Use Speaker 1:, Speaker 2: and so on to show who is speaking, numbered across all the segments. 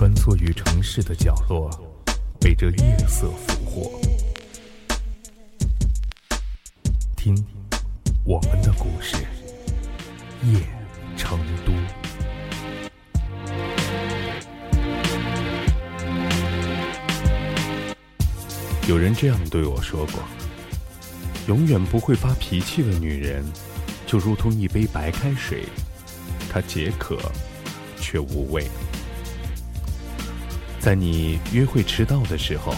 Speaker 1: 穿梭于城市的角落，被这夜色俘获。听，我们的故事，夜成都。有人这样对我说过：永远不会发脾气的女人，就如同一杯白开水，它解渴，却无味。在你约会迟到的时候，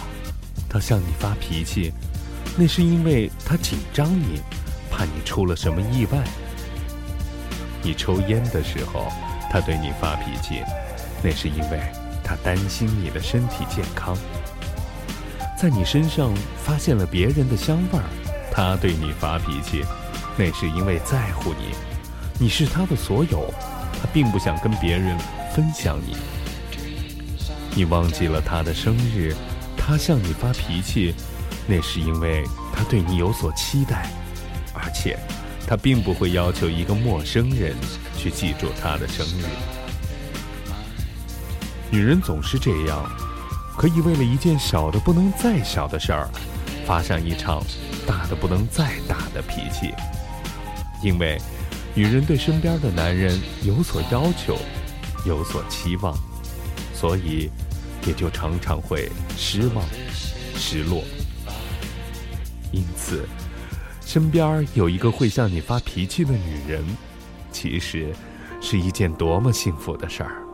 Speaker 1: 他向你发脾气，那是因为他紧张你，怕你出了什么意外。你抽烟的时候，他对你发脾气，那是因为他担心你的身体健康。在你身上发现了别人的香味儿，他对你发脾气，那是因为在乎你，你是他的所有，他并不想跟别人分享你。你忘记了他的生日，他向你发脾气，那是因为他对你有所期待，而且他并不会要求一个陌生人去记住他的生日。女人总是这样，可以为了一件小的不能再小的事儿，发上一场大的不能再大的脾气，因为女人对身边的男人有所要求，有所期望。所以，也就常常会失望、失落。因此，身边有一个会向你发脾气的女人，其实是一件多么幸福的事儿。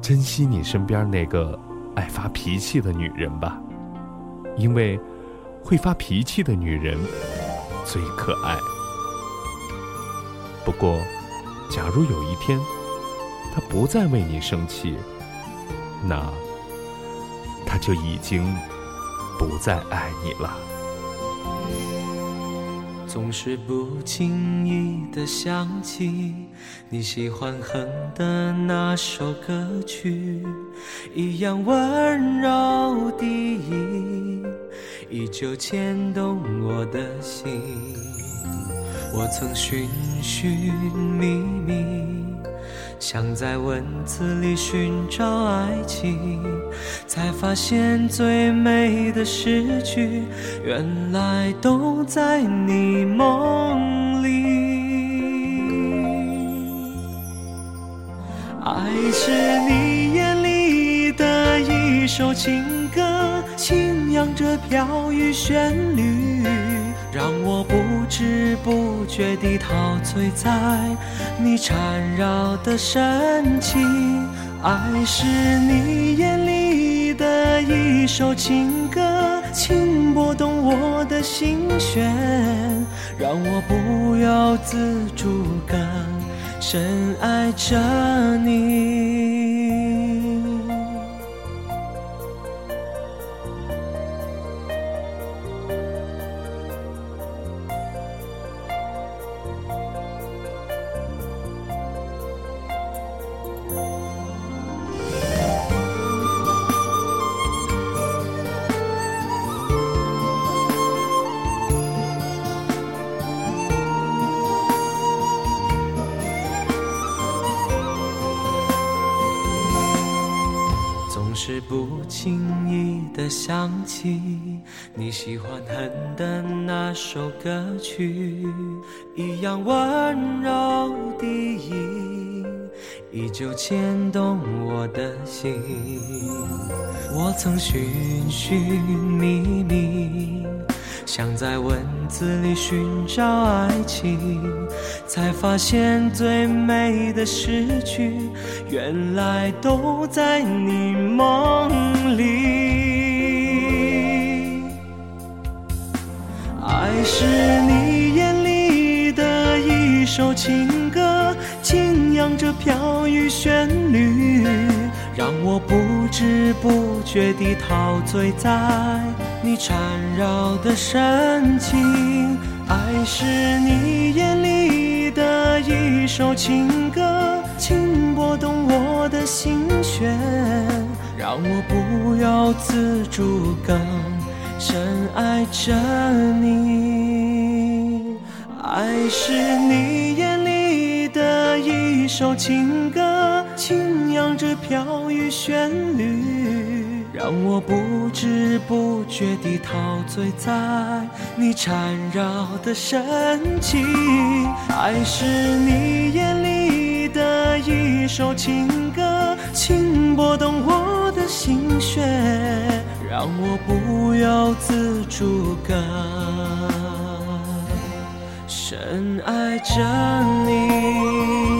Speaker 1: 珍惜你身边那个爱发脾气的女人吧，因为会发脾气的女人最可爱。不过，假如有一天，不再为你生气，那他就已经不再爱你了。
Speaker 2: 总是不经意的想起你喜欢哼的那首歌曲，一样温柔的音，依旧牵动我的心。我曾寻寻觅觅。想在文字里寻找爱情，才发现最美的诗句，原来都在你梦里。爱是你眼里的一首情歌，轻扬着飘逸旋律，让我不知不觉地陶醉在你缠绕的深情。爱是你眼里的一首情歌，轻拨动我的心弦，让我不由自主更深爱着你。是不经意的想起你喜欢哼的那首歌曲，一样温柔的音，依旧牵动我的心。我曾寻寻觅觅。想在文字里寻找爱情，才发现最美的诗句，原来都在你梦里。爱是你眼里的一首情歌，轻扬着飘逸旋律，让我不知不觉地陶醉在你缠绕的深情。爱是你眼里的一首情歌，轻拨动我的心弦，让我不由自主更深爱着你。爱是你眼里的一首情歌，轻扬着飘逸旋律，让我不知不觉地陶醉在你缠绕的深情。爱是你眼里的一首情歌，轻拨动我的心弦，让我不由自主更深爱着你。